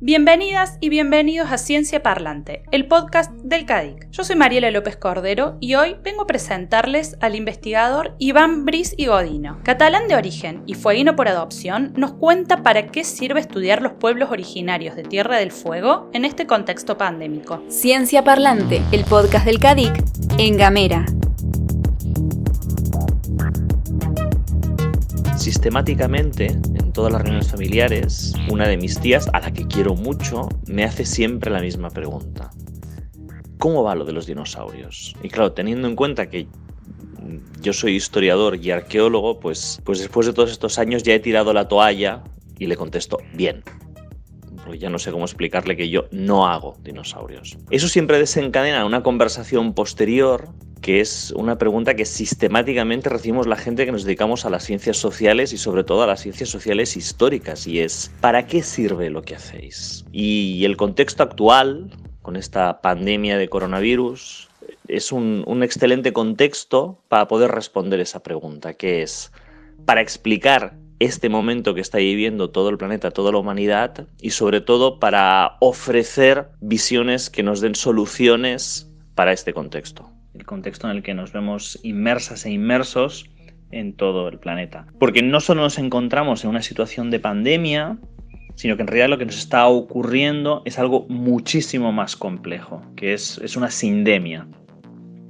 Bienvenidas y bienvenidos a Ciencia Parlante, el podcast del CADIC. Yo soy Mariela López Cordero y hoy vengo a presentarles al investigador Iván Bris y Godino. Catalán de origen y fueguino por adopción, nos cuenta para qué sirve estudiar los pueblos originarios de Tierra del Fuego en este contexto pandémico. Ciencia Parlante, el podcast del CADIC en Gamera. Sistemáticamente, en todas las reuniones familiares, una de mis tías, a la que quiero mucho, me hace siempre la misma pregunta. ¿Cómo va lo de los dinosaurios? Y claro, teniendo en cuenta que yo soy historiador y arqueólogo, pues, pues después de todos estos años ya he tirado la toalla y le contesto, bien. Porque ya no sé cómo explicarle que yo no hago dinosaurios. Eso siempre desencadena una conversación posterior que es una pregunta que sistemáticamente recibimos la gente que nos dedicamos a las ciencias sociales y sobre todo a las ciencias sociales históricas y es ¿para qué sirve lo que hacéis? Y el contexto actual, con esta pandemia de coronavirus, es un, un excelente contexto para poder responder esa pregunta, que es para explicar este momento que está viviendo todo el planeta, toda la humanidad y sobre todo para ofrecer visiones que nos den soluciones para este contexto el contexto en el que nos vemos inmersas e inmersos en todo el planeta. Porque no solo nos encontramos en una situación de pandemia, sino que en realidad lo que nos está ocurriendo es algo muchísimo más complejo, que es, es una sindemia,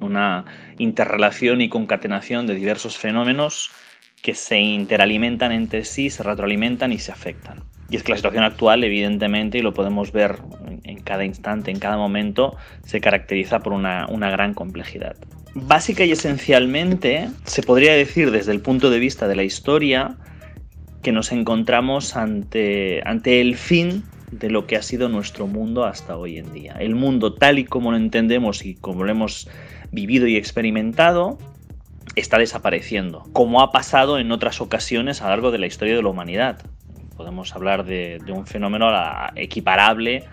una interrelación y concatenación de diversos fenómenos que se interalimentan entre sí, se retroalimentan y se afectan. Y es que la situación actual, evidentemente, y lo podemos ver en cada instante, en cada momento, se caracteriza por una, gran complejidad. Básica y esencialmente, se podría decir desde el punto de vista de la historia, que nos encontramos ante, ante el fin de lo que ha sido nuestro mundo hasta hoy en día. El mundo tal y como lo entendemos y como lo hemos vivido y experimentado está desapareciendo, como ha pasado en otras ocasiones a lo largo de la historia de la humanidad. Podemos hablar de, un fenómeno equiparable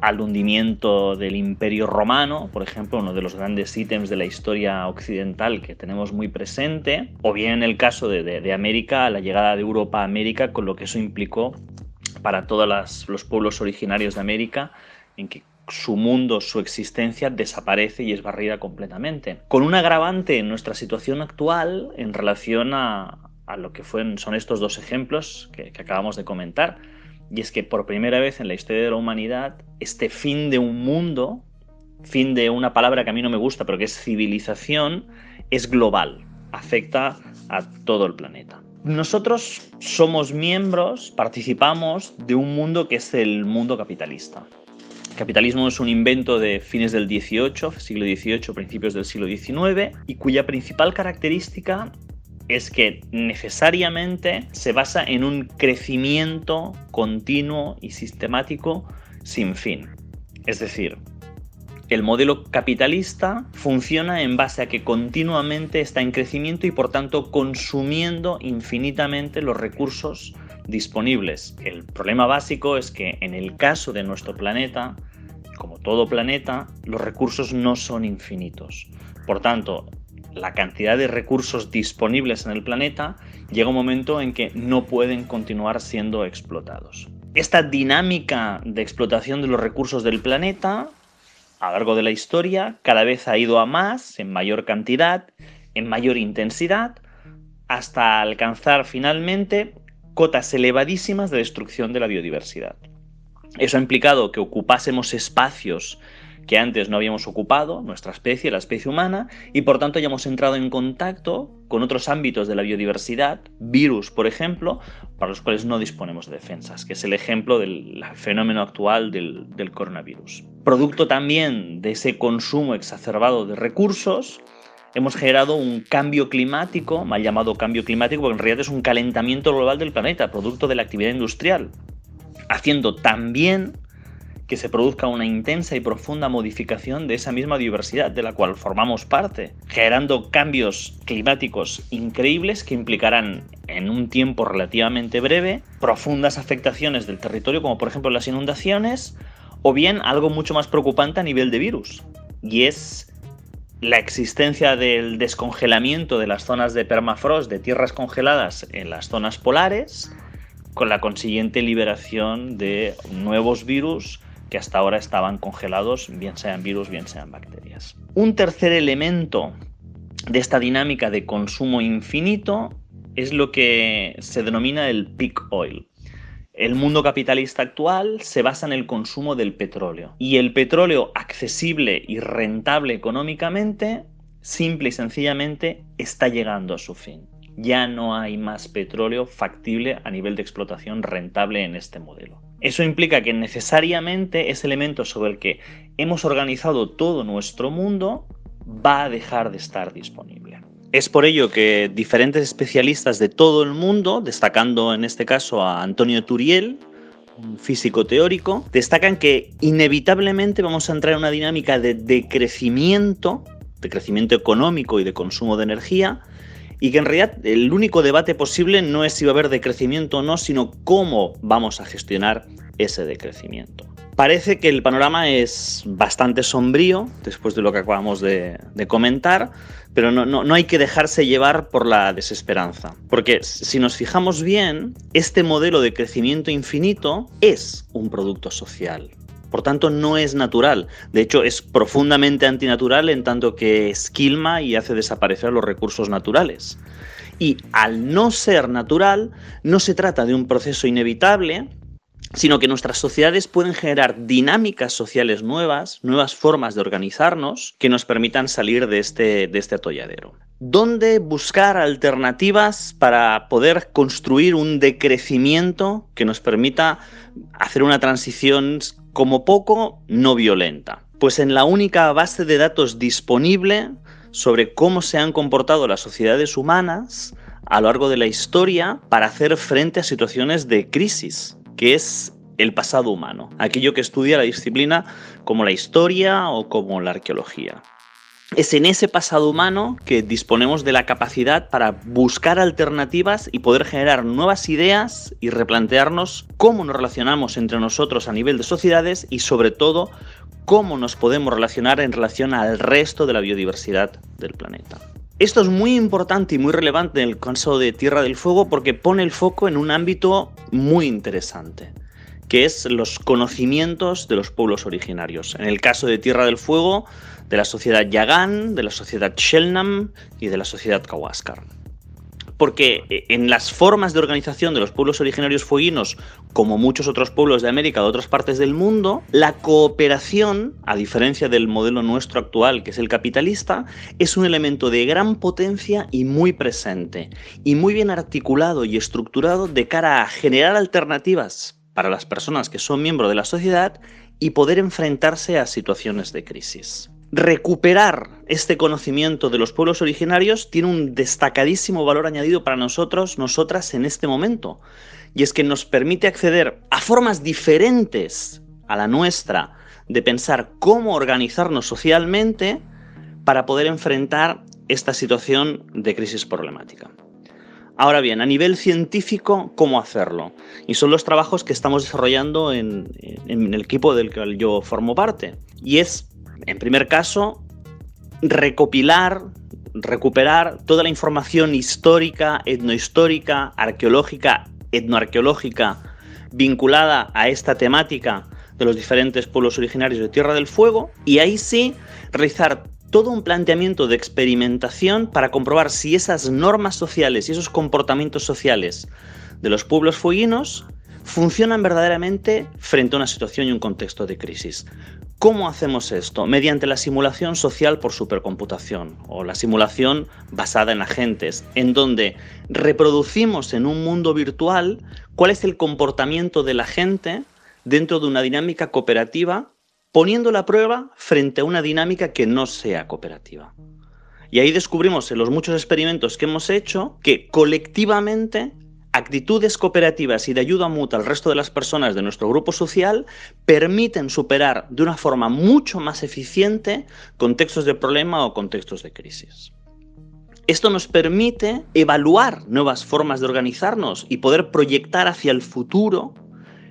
al hundimiento del Imperio Romano, por ejemplo, uno de los grandes ítems de la historia occidental que tenemos muy presente, o bien en el caso de, América, la llegada de Europa a América, con lo que eso implicó para todos los pueblos originarios de América, en que su mundo, su existencia desaparece y es barrida completamente. Con un agravante en nuestra situación actual en relación a, a lo que son estos dos ejemplos que, acabamos de comentar. Y es que por primera vez en la historia de la humanidad, este fin de un mundo, fin de una palabra que a mí no me gusta, pero que es civilización, es global, afecta a todo el planeta. Nosotros somos miembros, participamos de un mundo que es el mundo capitalista. Capitalismo es un invento de fines del XVIII, siglo XVIII, principios del siglo XIX, y cuya principal característica es que necesariamente se basa en un crecimiento continuo y sistemático sin fin. Es decir, el modelo capitalista funciona en base a que continuamente está en crecimiento y por tanto consumiendo infinitamente los recursos disponibles. El problema básico es que en el caso de nuestro planeta, como todo planeta, los recursos no son infinitos. Por tanto, la cantidad de recursos disponibles en el planeta, llega un momento en que no pueden continuar siendo explotados. Esta dinámica de explotación de los recursos del planeta, a lo largo de la historia, cada vez ha ido a más, en mayor cantidad, en mayor intensidad, hasta alcanzar finalmente cotas elevadísimas de destrucción de la biodiversidad. Eso ha implicado que ocupásemos espacios que antes no habíamos ocupado, nuestra especie, la especie humana, y por tanto hayamos entrado en contacto con otros ámbitos de la biodiversidad, virus, por ejemplo, para los cuales no disponemos de defensas, que es el ejemplo del fenómeno actual del, del coronavirus. Producto también de ese consumo exacerbado de recursos, hemos generado un cambio climático, mal llamado cambio climático, porque en realidad es un calentamiento global del planeta, producto de la actividad industrial, haciendo también que se produzca una intensa y profunda modificación de esa misma diversidad de la cual formamos parte, generando cambios climáticos increíbles que implicarán en un tiempo relativamente breve profundas afectaciones del territorio como por ejemplo las inundaciones O bien algo mucho más preocupante a nivel de virus, y es la existencia del descongelamiento de las zonas de permafrost, de tierras congeladas en las zonas polares, con la consiguiente liberación de nuevos virus que hasta ahora estaban congelados, bien sean virus, bien sean bacterias. Un tercer elemento de esta dinámica de consumo infinito es lo que se denomina el peak oil. El mundo capitalista actual se basa en el consumo del petróleo y el petróleo accesible y rentable económicamente, simple y sencillamente, está llegando a su fin. Ya no hay más petróleo factible a nivel de explotación rentable en este modelo. Eso implica que necesariamente ese elemento sobre el que hemos organizado todo nuestro mundo va a dejar de estar disponible. Es por ello que diferentes especialistas de todo el mundo, destacando en este caso a Antonio Turiel, un físico teórico, destacan que inevitablemente vamos a entrar en una dinámica de decrecimiento, de crecimiento económico y de consumo de energía, y que en realidad el único debate posible no es si va a haber decrecimiento o no, sino cómo vamos a gestionar ese decrecimiento. Parece que el panorama es bastante sombrío, después de lo que acabamos de, comentar, pero no, no, hay que dejarse llevar por la desesperanza. Porque si nos fijamos bien, este modelo de crecimiento infinito es un producto social. Por tanto, no es natural. De hecho, es profundamente antinatural en tanto que esquilma y hace desaparecer los recursos naturales. Y al no ser natural, no se trata de un proceso inevitable, sino que nuestras sociedades pueden generar dinámicas sociales nuevas, nuevas formas de organizarnos que nos permitan salir de este, de este atolladero. ¿Dónde buscar alternativas para poder construir un decrecimiento que nos permita hacer una transición como poco no violenta? Pues en la única base de datos disponible sobre cómo se han comportado las sociedades humanas a lo largo de la historia para hacer frente a situaciones de crisis que es el pasado humano, aquello que estudia la disciplina como la historia o como la arqueología. Es en ese pasado humano que disponemos de la capacidad para buscar alternativas y poder generar nuevas ideas y replantearnos cómo nos relacionamos entre nosotros a nivel de sociedades y sobre todo cómo nos podemos relacionar en relación al resto de la biodiversidad del planeta. Esto es muy importante y muy relevante en el caso de Tierra del Fuego porque pone el foco en un ámbito muy interesante, que es los conocimientos de los pueblos originarios. En el caso de Tierra del Fuego, de la sociedad Yagán, de la sociedad Shelnam y de la sociedad Kawaskar porque eh, en las formas de organización de los pueblos originarios fueguinos, como muchos otros pueblos de América o de otras partes del mundo, la cooperación, a diferencia del modelo nuestro actual, que es el capitalista, es un elemento de gran potencia y muy presente, y muy bien articulado y estructurado de cara a generar alternativas para las personas que son miembros de la sociedad y poder enfrentarse a situaciones de crisis recuperar este conocimiento de los pueblos originarios tiene un destacadísimo valor añadido para nosotros, nosotras en este momento. Y es que nos permite acceder a formas diferentes a la nuestra de pensar cómo organizarnos socialmente para poder enfrentar esta situación de crisis problemática. Ahora bien, a nivel científico, ¿cómo hacerlo? Y son los trabajos que estamos desarrollando en, el equipo del que yo formo parte. Y es en primer caso, recopilar, recuperar toda la información histórica, etnohistórica, arqueológica, etnoarqueológica vinculada a esta temática de los diferentes pueblos originarios de Tierra del Fuego y ahí sí realizar todo un planteamiento de experimentación para comprobar si esas normas sociales y esos comportamientos sociales de los pueblos fueguinos funcionan verdaderamente frente a una situación y un contexto de crisis. ¿Cómo hacemos esto? Mediante la simulación social por supercomputación o la simulación basada en agentes, en donde reproducimos en un mundo virtual cuál es el comportamiento de la gente dentro de una dinámica cooperativa, poniendo la prueba frente a una dinámica que no sea cooperativa. Y ahí descubrimos en los muchos experimentos que hemos hecho que colectivamente actitudes cooperativas y de ayuda mutua al resto de las personas de nuestro grupo social permiten superar de una forma mucho más eficiente contextos de problema o contextos de crisis. Esto nos permite evaluar nuevas formas de organizarnos y poder proyectar hacia el futuro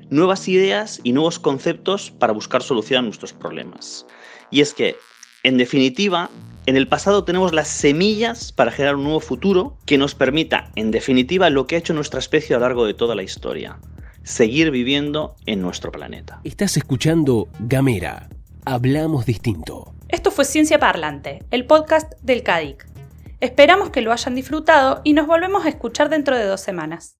nuevas ideas y nuevos conceptos para buscar solución a nuestros problemas. Y es que, en definitiva, en el pasado tenemos las semillas para generar un nuevo futuro que nos permita, en definitiva, lo que ha hecho nuestra especie a lo largo de toda la historia, seguir viviendo en nuestro planeta. Estás escuchando Gamera. Hablamos distinto. Esto fue Ciencia Parlante, el podcast del CADIC. Esperamos que lo hayan disfrutado y nos volvemos a escuchar dentro de dos semanas.